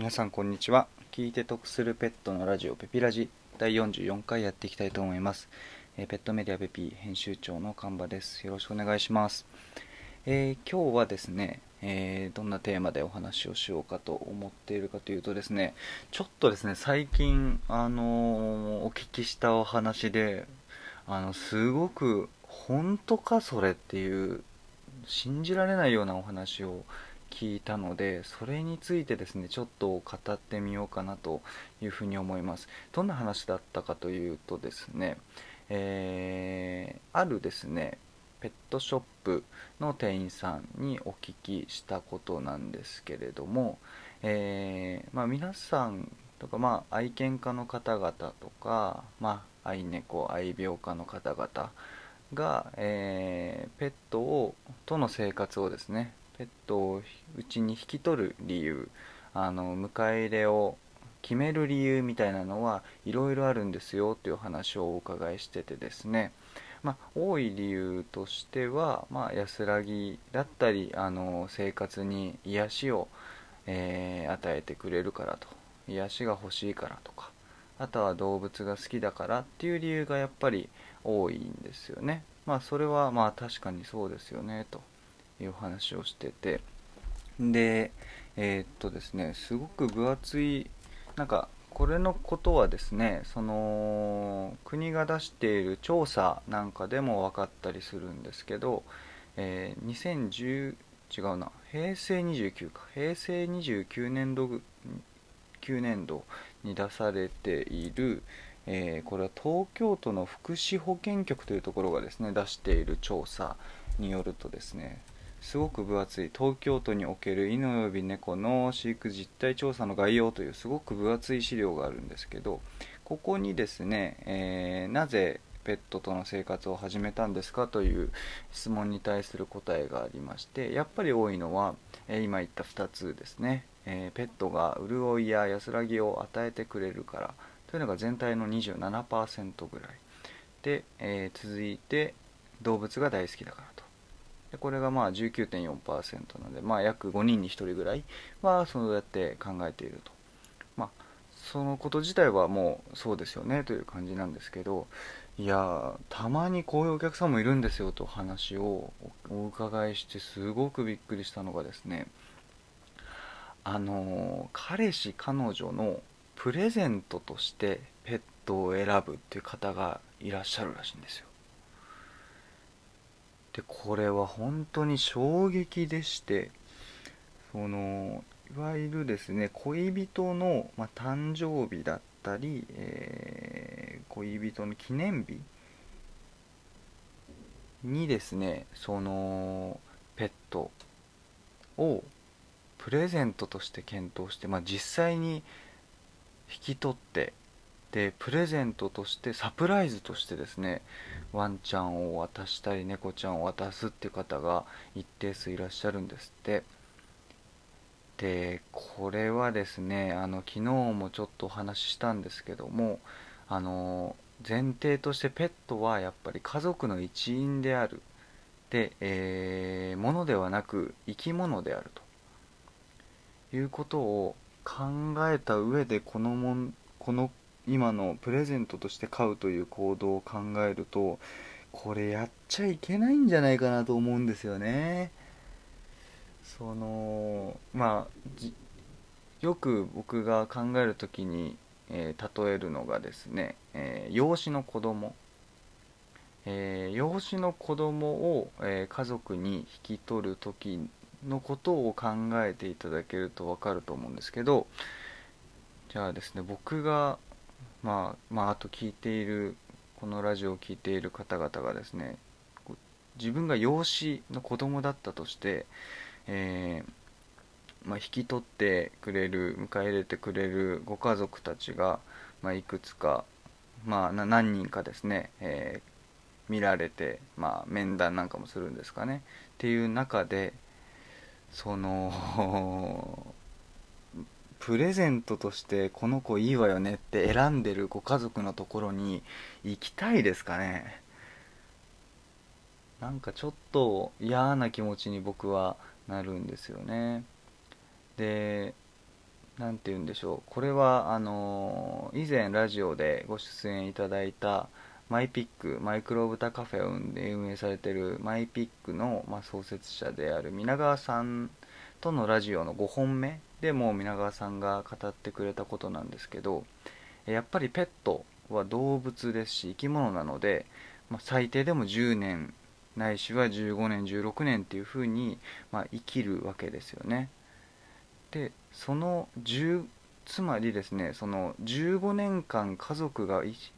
皆さんこんにちは。聞いて得するペットのラジオペピラジ第44回やっていきたいと思います、えーペットメディアペピ編集長の神場です。よろしくお願いします、えー今日はですね、えーどんなテーマでお話をしようかと思っているかというとですねちょっとですね最近あのーお聞きしたお話であのすごく本当かそれっていう信じられないようなお話を聞いたのでそれについてですねちょっと語ってみようかなというふうに思います。どんな話だったかというとですね、えーあるですねペットショップの店員さんにお聞きしたことなんですけれども、えーまあ、皆さんとか、まあ、愛犬家の方々とか、まあ、愛猫愛病家の方々が、えーペットをとの生活をですねペットをうちに引き取る理由あの迎え入れを決める理由みたいなのはいろいろあるんですよという話をお伺いしててですね、まあ、多い理由としては、まあ、安らぎだったりあの生活に癒しを、えー与えてくれるからと。癒しが欲しいからとか。あとは動物が好きだからっていう理由がやっぱり多いんですよね。まあそれはまあ確かにそうですよねと。いう話をしててでえーっとですねすごく分厚いなんかこれのことはですねその国が出している調査なんかでも分かったりするんですけど、えー2010違うな平成29か平成29年度9年度に出されている、えーこれは東京都の福祉保健局というところがですね出している調査によるとですねすごく分厚い東京都における犬及び猫の飼育実態調査の概要というすごく分厚い資料があるんですけどここにですね、えーなぜペットとの生活を始めたんですかという質問に対する答えがありましてやっぱり多いのは、え今言った2つですね、えーペットが潤いや安らぎを与えてくれるからというのが全体の27%ぐらい。で、えー続いて動物が大好きだからと。でこれがまあ19.4%なので、まあ、約5人に1人ぐらいはそうやって考えていると、まあ、そのこと自体はもうそうですよねという感じなんですけどいやたまにこういうお客さんもいるんですよと話をお伺いしてすごくびっくりしたのがですねあの彼氏彼女のプレゼントとしてペットを選ぶっていう方がいらっしゃるらしいんですよ。でこれは本当に衝撃でしてそのいわゆるですね恋人の、まあ、誕生日だったり、えー恋人の記念日にですねそのペットをプレゼントとして検討して、まあ、実際に引き取ってでプレゼントとしてサプライズとしてですねワンちゃんを渡したり猫ちゃんを渡すっていう方が一定数いらっしゃるんですって。でこれはですねあの昨日もちょっとお話ししたんですけどもあの前提としてペットはやっぱり家族の一員である。で、えーものではなく生き物であると。いうことを考えた上でこのもんこの今のプレゼントとして買うという行動を考えるとこれやっちゃいけないんじゃないかなと思うんですよね。そのまあよく僕が考える時に、えー例えるのがですね、えー養子の子供。えー養子の子供を、えー家族に引き取る時のことを考えていただけると分かると思うんですけどじゃあですね僕がまあまああと聞いているこのラジオを聞いている方々がですね自分が養子の子供だったとして、えーまあ、引き取ってくれる迎え入れてくれるご家族たちが、まあ、いくつか、まあ、何人かですね、えー見られて、まあ、面談なんかもするんですかね。っていう中でそのプレゼントとしてこの子いいわよねって選んでるご家族のところに行きたいですかね？なんかちょっと嫌な気持ちに僕はなるんですよね。で何て言うんでしょう。これはあの以前ラジオでご出演いただいたマイピックマイクロブタカフェを運営されてるマイピックの、まあ、創設者である皆川さんとのラジオの5本目でも皆川さんが語ってくれたことなんですけどやっぱりペットは動物ですし生き物なので、まあ、最低でも10年ないしは15年16年っていうふうに、まあ、生きるわけですよね。でその10つまりですねその15年間家族が1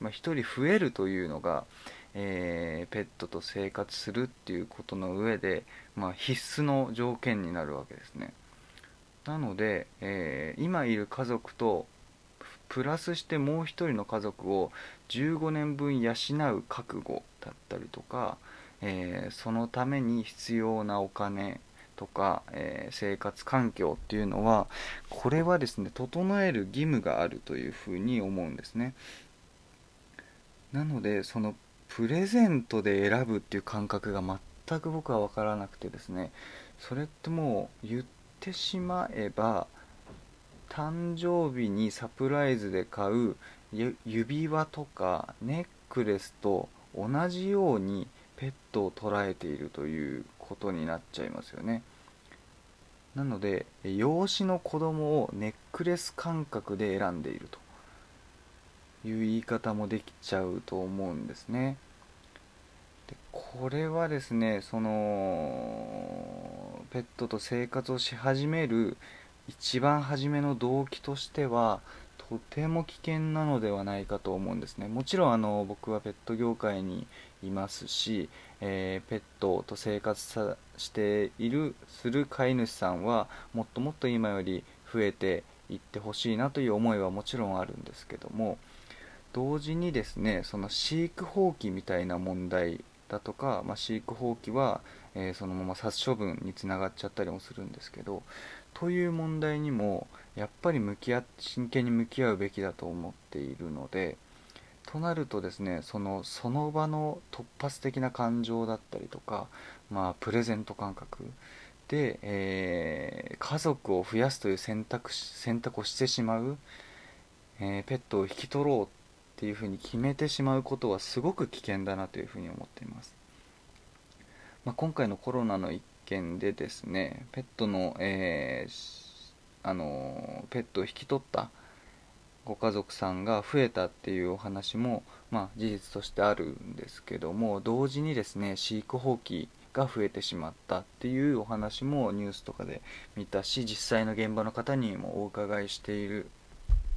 まあ、1人増えるというのが、えー、ペットと生活するっていうことの上で、まあ、必須の条件になるわけですね。なので、えー、今いる家族とプラスしてもう1人の家族を15年分養う覚悟だったりとか、えー、そのために必要なお金とか、えー、生活環境っていうのはこれはですね整える義務があるというふうに思うんですね。なのでそのプレゼントで選ぶっていう感覚が全く僕は分からなくてですねそれってもう言ってしまえば誕生日にサプライズで買う指輪とかネックレスと同じようにペットを捉えているということになっちゃいますよねなので養子の子供をネックレス感覚で選んでいるという言い方もできちゃうと思うんですね。でこれはですねそのペットと生活をし始める一番初めの動機としてはとても危険なのではないかと思うんですね。もちろんあの僕はペット業界にいますし、えー、ペットと生活さしているする飼い主さんはもっともっと今より増えていってほしいなという思いはもちろんあるんですけども同時にですねその飼育放棄みたいな問題だとか、まあ、飼育放棄は、えー、そのまま殺処分につながっちゃったりもするんですけどという問題にもやっぱり向き合真剣に向き合うべきだと思っているのでとなるとですねそのその場の突発的な感情だったりとか、まあ、プレゼント感覚で、えー、家族を増やすという選択選択をしてしまう、えー、ペットを引き取ろうっていうふうに決めてしまうことはすごく危険だなというふうに思っています、まあ、今回のコロナの一件でですねペットの、えー、あのペットを引き取ったご家族さんが増えたっていうお話も、まあ、事実としてあるんですけども同時にですね飼育放棄が増えてしまったっていうお話もニュースとかで見たし実際の現場の方にもお伺いしている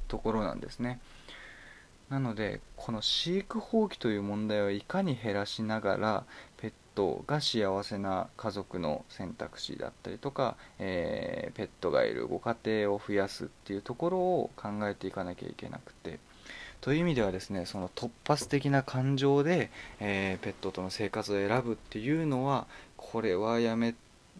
ところなんですね。なのでこの飼育放棄という問題をいかに減らしながらペットが幸せな家族の選択肢だったりとか、えー、ペットがいるご家庭を増やすっていうところを考えていかなきゃいけなくてという意味ではですねその突発的な感情で、えー、ペットとの生活を選ぶっていうのはこれはやめ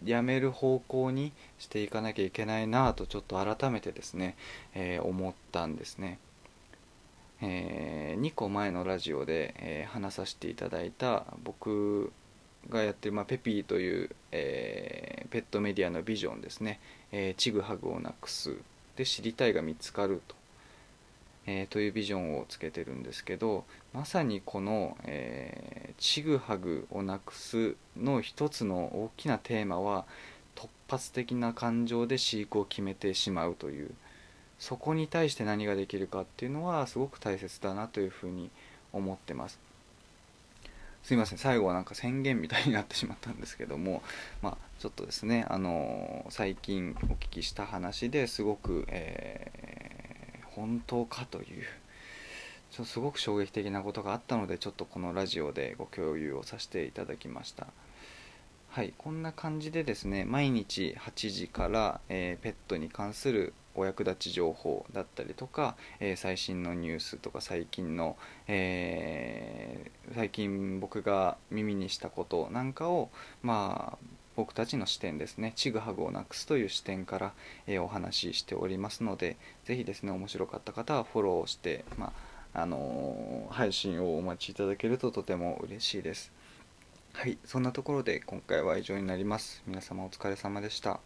やめる方向にしていかなきゃいけないなとちょっと改めてですね、えー、思ったんですね。えー、2個前のラジオで、えー、話させていただいた僕がやってる、まあ、ペピーという、えー、ペットメディアのビジョンですね、えちぐはぐをなくすで知りたいが見つかると、えというビジョンをつけてるんですけどまさにこの、えちぐはぐをなくすの一つの大きなテーマは突発的な感情で飼育を決めてしまうというそこに対して何ができるかっていうのはすごく大切だなというふうに思ってます。すいません。最後はなんか宣言みたいになってしまったんですけども まあちょっとですねあの最近お聞きした話ですごく、えー、本当かというちょすごく衝撃的なことがあったのでちょっとこのラジオでご共有をさせていただきました。はいこんな感じでですね毎日8時から、えー、ペットに関するお役立ち情報だったりとか、えー、最新のニュースとか最近の、えー、最近僕が耳にしたことなんかをまあ僕たちの視点ですねちぐはぐをなくすという視点から、えー、お話ししておりますのでぜひですね面白かった方はフォローして、まああの配信をお待ちいただけるととても嬉しいです。はいそんなところで今回は以上になります。皆様お疲れ様でした。